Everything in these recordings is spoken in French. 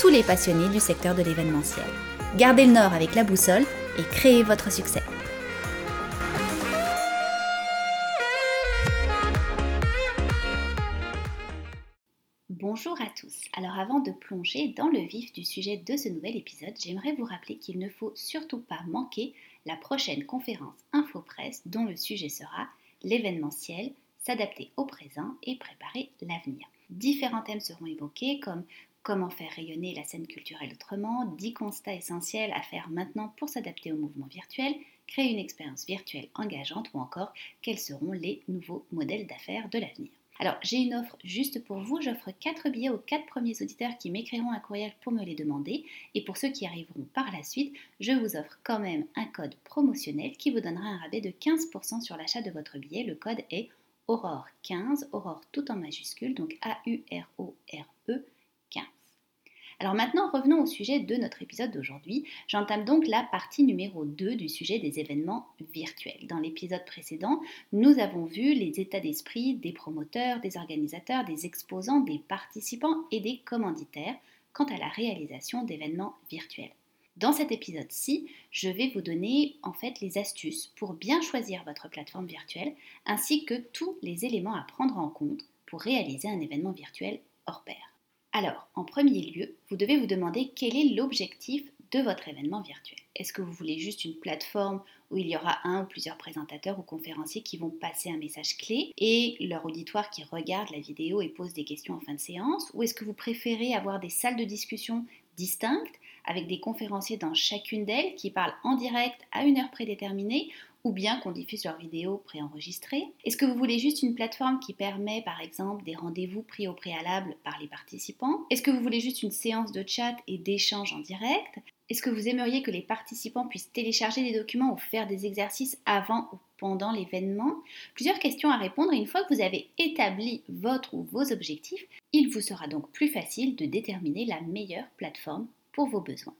tous les passionnés du secteur de l'événementiel. Gardez le nord avec la boussole et créez votre succès. Bonjour à tous. Alors avant de plonger dans le vif du sujet de ce nouvel épisode, j'aimerais vous rappeler qu'il ne faut surtout pas manquer la prochaine conférence InfoPresse dont le sujet sera l'événementiel, s'adapter au présent et préparer l'avenir. Différents thèmes seront évoqués comme comment faire rayonner la scène culturelle autrement, 10 constats essentiels à faire maintenant pour s'adapter au mouvement virtuel, créer une expérience virtuelle engageante ou encore quels seront les nouveaux modèles d'affaires de l'avenir. Alors, j'ai une offre juste pour vous. J'offre 4 billets aux 4 premiers auditeurs qui m'écriront un courriel pour me les demander. Et pour ceux qui arriveront par la suite, je vous offre quand même un code promotionnel qui vous donnera un rabais de 15% sur l'achat de votre billet. Le code est Aurore 15, Aurore tout en majuscule, donc A-U-R-O-R-E 15. Alors maintenant, revenons au sujet de notre épisode d'aujourd'hui. J'entame donc la partie numéro 2 du sujet des événements virtuels. Dans l'épisode précédent, nous avons vu les états d'esprit des promoteurs, des organisateurs, des exposants, des participants et des commanditaires quant à la réalisation d'événements virtuels. Dans cet épisode-ci, je vais vous donner en fait les astuces pour bien choisir votre plateforme virtuelle ainsi que tous les éléments à prendre en compte pour réaliser un événement virtuel hors pair. Alors, en premier lieu, vous devez vous demander quel est l'objectif de votre événement virtuel. Est-ce que vous voulez juste une plateforme où il y aura un ou plusieurs présentateurs ou conférenciers qui vont passer un message clé et leur auditoire qui regarde la vidéo et pose des questions en fin de séance? Ou est-ce que vous préférez avoir des salles de discussion distinctes avec des conférenciers dans chacune d'elles qui parlent en direct à une heure prédéterminée ou bien qu'on diffuse leurs vidéos préenregistrées. Est-ce que vous voulez juste une plateforme qui permet par exemple des rendez-vous pris au préalable par les participants? Est-ce que vous voulez juste une séance de chat et d'échange en direct? Est-ce que vous aimeriez que les participants puissent télécharger des documents ou faire des exercices avant ou pendant l'événement? Plusieurs questions à répondre. Et une fois que vous avez établi votre ou vos objectifs, il vous sera donc plus facile de déterminer la meilleure plateforme pour vos besoins.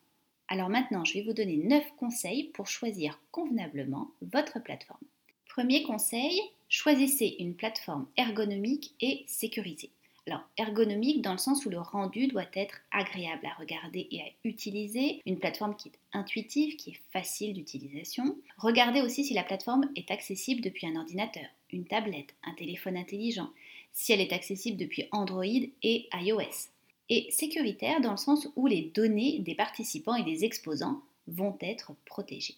Alors maintenant, je vais vous donner 9 conseils pour choisir convenablement votre plateforme. Premier conseil, choisissez une plateforme ergonomique et sécurisée. Alors, ergonomique dans le sens où le rendu doit être agréable à regarder et à utiliser, une plateforme qui est intuitive, qui est facile d'utilisation. Regardez aussi si la plateforme est accessible depuis un ordinateur, une tablette, un téléphone intelligent, si elle est accessible depuis Android et iOS et sécuritaire dans le sens où les données des participants et des exposants vont être protégées.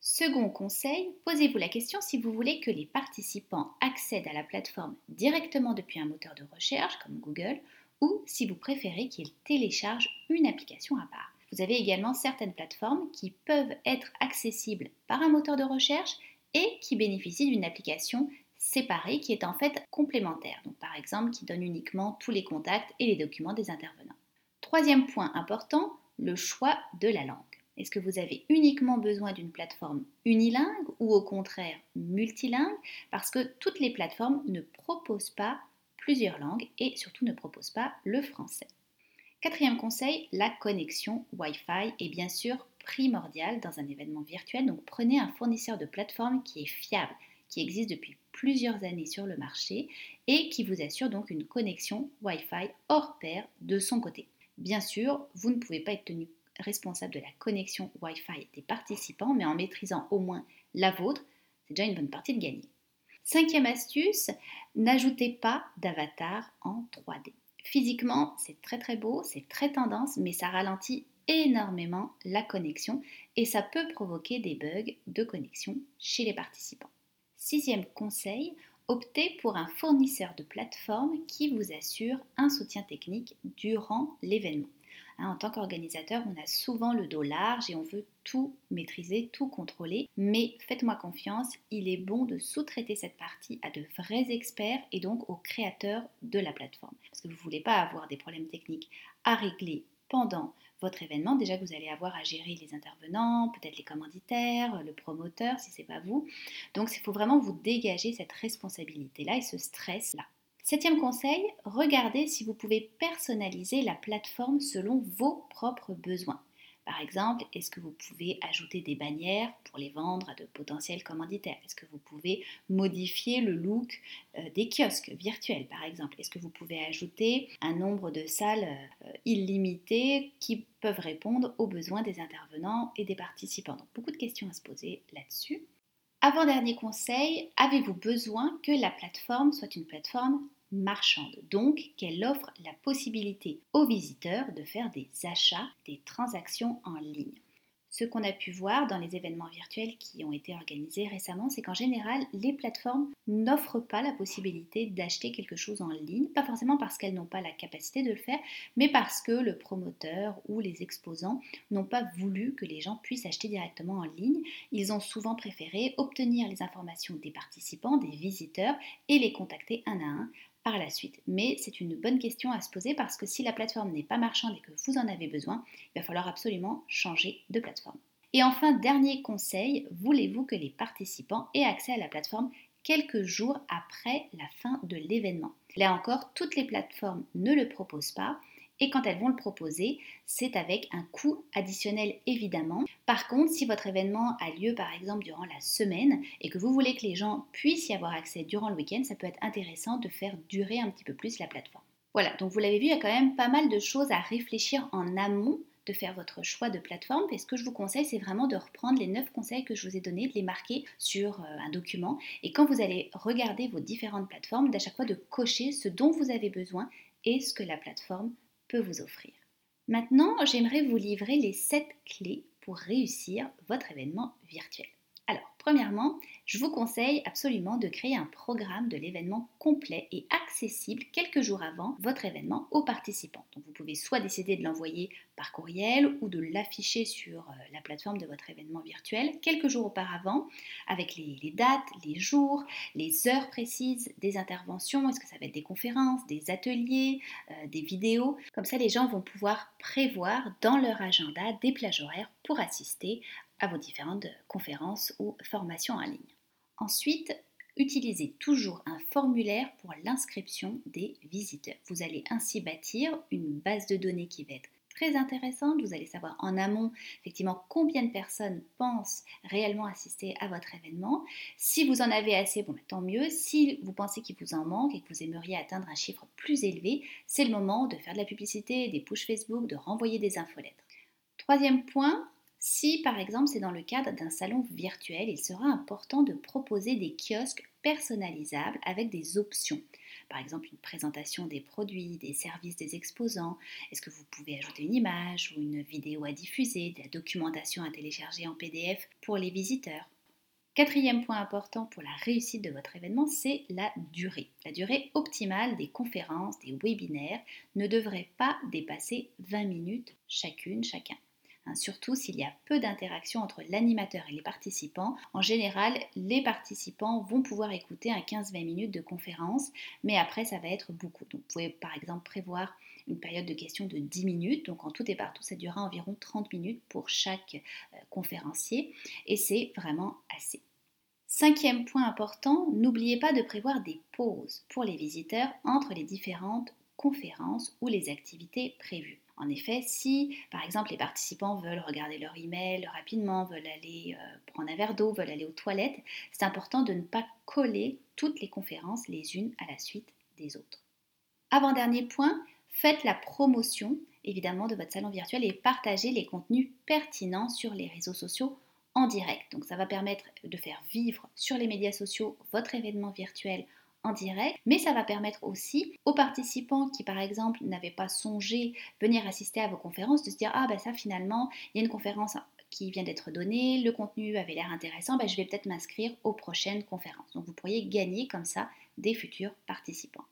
Second conseil, posez-vous la question si vous voulez que les participants accèdent à la plateforme directement depuis un moteur de recherche comme Google ou si vous préférez qu'ils téléchargent une application à part. Vous avez également certaines plateformes qui peuvent être accessibles par un moteur de recherche et qui bénéficient d'une application séparé qui est en fait complémentaire, donc par exemple qui donne uniquement tous les contacts et les documents des intervenants. Troisième point important, le choix de la langue. Est-ce que vous avez uniquement besoin d'une plateforme unilingue ou au contraire multilingue? Parce que toutes les plateformes ne proposent pas plusieurs langues et surtout ne proposent pas le français. Quatrième conseil, la connexion Wi-Fi est bien sûr primordiale dans un événement virtuel, donc prenez un fournisseur de plateforme qui est fiable, qui existe depuis plusieurs années sur le marché et qui vous assure donc une connexion Wi-Fi hors pair de son côté. Bien sûr, vous ne pouvez pas être tenu responsable de la connexion Wi-Fi des participants, mais en maîtrisant au moins la vôtre, c'est déjà une bonne partie de gagner. Cinquième astuce, n'ajoutez pas d'avatar en 3D. Physiquement, c'est très très beau, c'est très tendance, mais ça ralentit énormément la connexion et ça peut provoquer des bugs de connexion chez les participants. Sixième conseil, optez pour un fournisseur de plateforme qui vous assure un soutien technique durant l'événement. Hein, en tant qu'organisateur, on a souvent le dos large et on veut tout maîtriser, tout contrôler. Mais faites-moi confiance, il est bon de sous-traiter cette partie à de vrais experts et donc aux créateurs de la plateforme. Parce que vous ne voulez pas avoir des problèmes techniques à régler pendant votre événement. Déjà vous allez avoir à gérer les intervenants, peut-être les commanditaires, le promoteur si c'est pas vous. Donc il faut vraiment vous dégager cette responsabilité-là et ce stress-là. Septième conseil, regardez si vous pouvez personnaliser la plateforme selon vos propres besoins. Par exemple, est-ce que vous pouvez ajouter des bannières pour les vendre à de potentiels commanditaires? Est-ce que vous pouvez modifier le look euh, des kiosques virtuels, par exemple? Est-ce que vous pouvez ajouter un nombre de salles euh, illimitées qui peuvent répondre aux besoins des intervenants et des participants? Donc, beaucoup de questions à se poser là-dessus. Avant-dernier conseil, avez-vous besoin que la plateforme soit une plateforme marchande, donc qu'elle offre la possibilité aux visiteurs de faire des achats, des transactions en ligne. Ce qu'on a pu voir dans les événements virtuels qui ont été organisés récemment, c'est qu'en général, les plateformes n'offrent pas la possibilité d'acheter quelque chose en ligne, pas forcément parce qu'elles n'ont pas la capacité de le faire, mais parce que le promoteur ou les exposants n'ont pas voulu que les gens puissent acheter directement en ligne. Ils ont souvent préféré obtenir les informations des participants, des visiteurs et les contacter un à un par la suite. Mais c'est une bonne question à se poser parce que si la plateforme n'est pas marchande et que vous en avez besoin, il va falloir absolument changer de plateforme. Et enfin, dernier conseil, voulez-vous que les participants aient accès à la plateforme quelques jours après la fin de l'événement? Là encore, toutes les plateformes ne le proposent pas. Et quand elles vont le proposer, c'est avec un coût additionnel évidemment. Par contre, si votre événement a lieu par exemple durant la semaine et que vous voulez que les gens puissent y avoir accès durant le week-end, ça peut être intéressant de faire durer un petit peu plus la plateforme. Voilà, donc vous l'avez vu, il y a quand même pas mal de choses à réfléchir en amont de faire votre choix de plateforme. Et ce que je vous conseille, c'est vraiment de reprendre les 9 conseils que je vous ai donnés, de les marquer sur euh, un document. Et quand vous allez regarder vos différentes plateformes, d'à chaque fois de cocher ce dont vous avez besoin et ce que la plateforme vous offrir. Maintenant, j'aimerais vous livrer les 7 clés pour réussir votre événement virtuel. Alors, premièrement, je vous conseille absolument de créer un programme de l'événement complet et accessible quelques jours avant votre événement aux participants. Donc, vous pouvez soit décider de l'envoyer par courriel ou de l'afficher sur euh, la plateforme de votre événement virtuel quelques jours auparavant avec les, dates, les jours, les heures précises des interventions. Est-ce que ça va être des conférences, des ateliers, euh, des vidéos? Comme ça, les gens vont pouvoir prévoir dans leur agenda des plages horaires pour assister à vos différentes conférences ou formations en ligne. Ensuite, utilisez toujours un formulaire pour l'inscription des visiteurs. Vous allez ainsi bâtir une base de données qui va être très intéressante. Vous allez savoir en amont effectivement combien de personnes pensent réellement assister à votre événement. Si vous en avez assez, bon, bah, tant mieux. Si vous pensez qu'il vous en manque et que vous aimeriez atteindre un chiffre plus élevé, c'est le moment de faire de la publicité, des push Facebook, de renvoyer des infolettres. Troisième point, si par exemple c'est dans le cadre d'un salon virtuel, il sera important de proposer des kiosques personnalisables avec des options. Par exemple une présentation des produits, des services des exposants. Est-ce que vous pouvez ajouter une image ou une vidéo à diffuser, de la documentation à télécharger en PDF pour les visiteurs? Quatrième point important pour la réussite de votre événement, c'est la durée. La durée optimale des conférences, des webinaires ne devrait pas dépasser 20 minutes chacune, chacun. Hein, surtout s'il y a peu d'interaction entre l'animateur et les participants. En général, les participants vont pouvoir écouter un 15-20 minutes de conférence, mais après, ça va être beaucoup. Donc, vous pouvez par exemple prévoir une période de questions de 10 minutes. Donc, en tout et partout, ça durera environ 30 minutes pour chaque euh, conférencier, et c'est vraiment assez. Cinquième point important, n'oubliez pas de prévoir des pauses pour les visiteurs entre les différentes conférences ou les activités prévues. En effet, si par exemple les participants veulent regarder leur email rapidement, veulent aller euh, prendre un verre d'eau, veulent aller aux toilettes, c'est important de ne pas coller toutes les conférences les unes à la suite des autres. Avant-dernier point, faites la promotion évidemment de votre salon virtuel et partagez les contenus pertinents sur les réseaux sociaux en direct. Donc ça va permettre de faire vivre sur les médias sociaux votre événement virtuel en direct, mais ça va permettre aussi aux participants qui par exemple n'avaient pas songé venir assister à vos conférences de se dire ah ben ça finalement il y a une conférence qui vient d'être donnée, le contenu avait l'air intéressant, ben, je vais peut-être m'inscrire aux prochaines conférences. Donc vous pourriez gagner comme ça des futurs participants.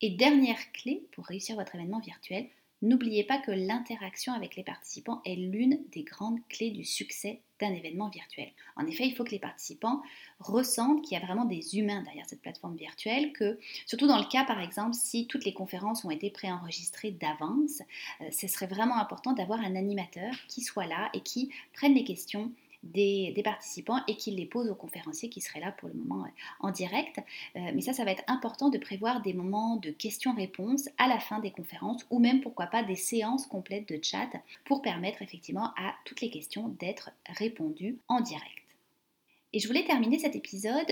Et dernière clé pour réussir votre événement virtuel, N'oubliez pas que l'interaction avec les participants est l'une des grandes clés du succès d'un événement virtuel. En effet, il faut que les participants ressentent qu'il y a vraiment des humains derrière cette plateforme virtuelle, que surtout dans le cas par exemple si toutes les conférences ont été préenregistrées d'avance, euh, ce serait vraiment important d'avoir un animateur qui soit là et qui prenne les questions des, participants et qu'ils les posent aux conférenciers qui seraient là pour le moment euh, en direct. Euh, mais ça, ça va être important de prévoir des moments de questions-réponses à la fin des conférences ou même pourquoi pas des séances complètes de chat pour permettre effectivement à toutes les questions d'être répondues en direct. Et je voulais terminer cet épisode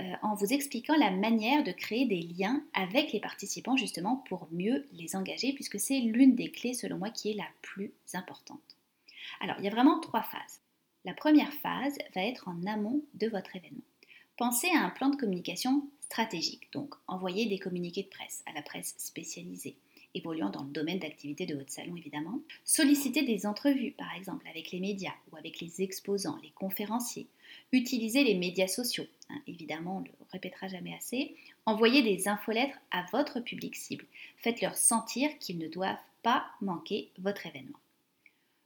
euh, en vous expliquant la manière de créer des liens avec les participants justement pour mieux les engager puisque c'est l'une des clés selon moi qui est la plus importante. Alors il y a vraiment trois phases. La première phase va être en amont de votre événement. Pensez à un plan de communication stratégique, donc envoyer des communiqués de presse à la presse spécialisée, évoluant dans le domaine d'activité de votre salon évidemment. Solliciter des entrevues par exemple avec les médias ou avec les exposants, les conférenciers. Utiliser les médias sociaux, hein, évidemment on ne le répétera jamais assez. Envoyer des infolettres à votre public cible. Faites-leur sentir qu'ils ne doivent pas manquer votre événement.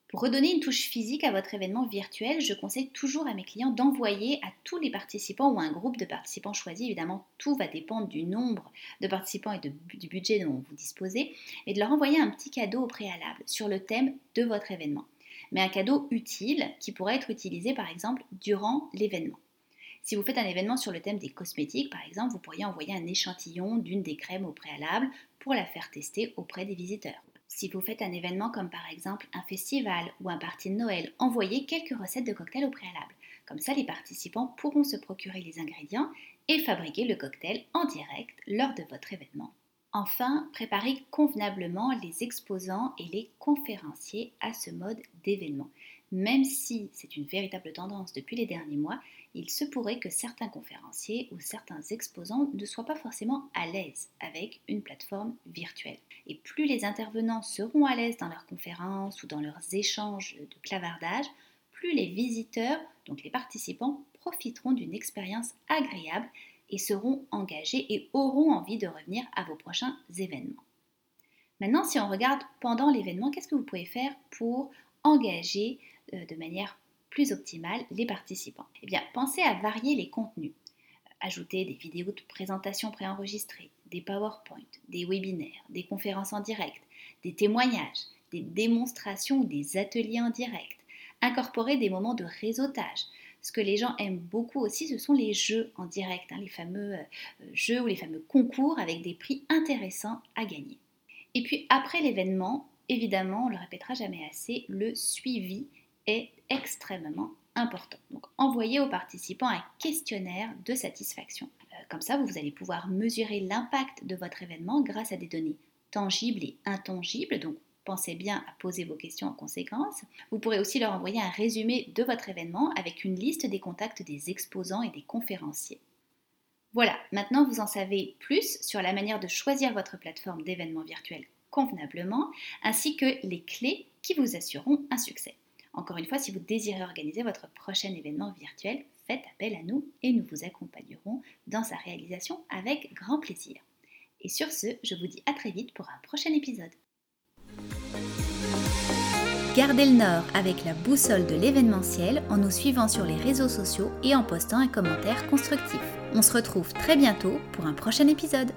Pour redonner une touche physique à votre événement virtuel, je conseille toujours à mes clients d'envoyer à tous les participants ou à un groupe de participants choisis, évidemment tout va dépendre du nombre de participants et du budget dont vous disposez, et de leur envoyer un petit cadeau au préalable sur le thème de votre événement. Mais un cadeau utile qui pourrait être utilisé par exemple durant l'événement. Si vous faites un événement sur le thème des cosmétiques, par exemple, vous pourriez envoyer un échantillon d'une des crèmes au préalable pour la faire tester auprès des visiteurs. Si vous faites un événement comme par exemple un festival ou un party de Noël, envoyez quelques recettes de cocktails au préalable. Comme ça, les participants pourront se procurer les ingrédients et fabriquer le cocktail en direct lors de votre événement. Enfin, préparez convenablement les exposants et les conférenciers à ce mode d'événement. Même si c'est une véritable tendance depuis les derniers mois, il se pourrait que certains conférenciers ou certains exposants ne soient pas forcément à l'aise avec une plateforme virtuelle. Et plus les intervenants seront à l'aise dans leurs conférences ou dans leurs échanges de clavardage, plus les visiteurs, donc les participants, profiteront d'une expérience agréable et seront engagés et auront envie de revenir à vos prochains événements. Maintenant, si on regarde pendant l'événement, qu'est-ce que vous pouvez faire pour engager de manière plus optimale les participants Eh bien, pensez à varier les contenus. Ajouter des vidéos de présentation préenregistrées, des PowerPoint, des webinaires, des conférences en direct, des témoignages, des démonstrations ou des ateliers en direct. Incorporer des moments de réseautage. Ce que les gens aiment beaucoup aussi, ce sont les jeux en direct, hein, les fameux euh, jeux ou les fameux concours avec des prix intéressants à gagner. Et puis après l'événement, évidemment, on le répétera jamais assez, le suivi est extrêmement important. Donc envoyez aux participants un questionnaire de satisfaction. Euh, comme ça, vous allez pouvoir mesurer l'impact de votre événement grâce à des données tangibles et intangibles. Donc pensez bien à poser vos questions en conséquence. Vous pourrez aussi leur envoyer un résumé de votre événement avec une liste des contacts des exposants et des conférenciers. Voilà, maintenant vous en savez plus sur la manière de choisir votre plateforme d'événements virtuels convenablement, ainsi que les clés qui vous assureront un succès. Encore une fois, si vous désirez organiser votre prochain événement virtuel, faites appel à nous et nous vous accompagnerons dans sa réalisation avec grand plaisir. Et sur ce, je vous dis à très vite pour un prochain épisode. Gardez le nord avec la boussole de l'événementiel en nous suivant sur les réseaux sociaux et en postant un commentaire constructif. On se retrouve très bientôt pour un prochain épisode.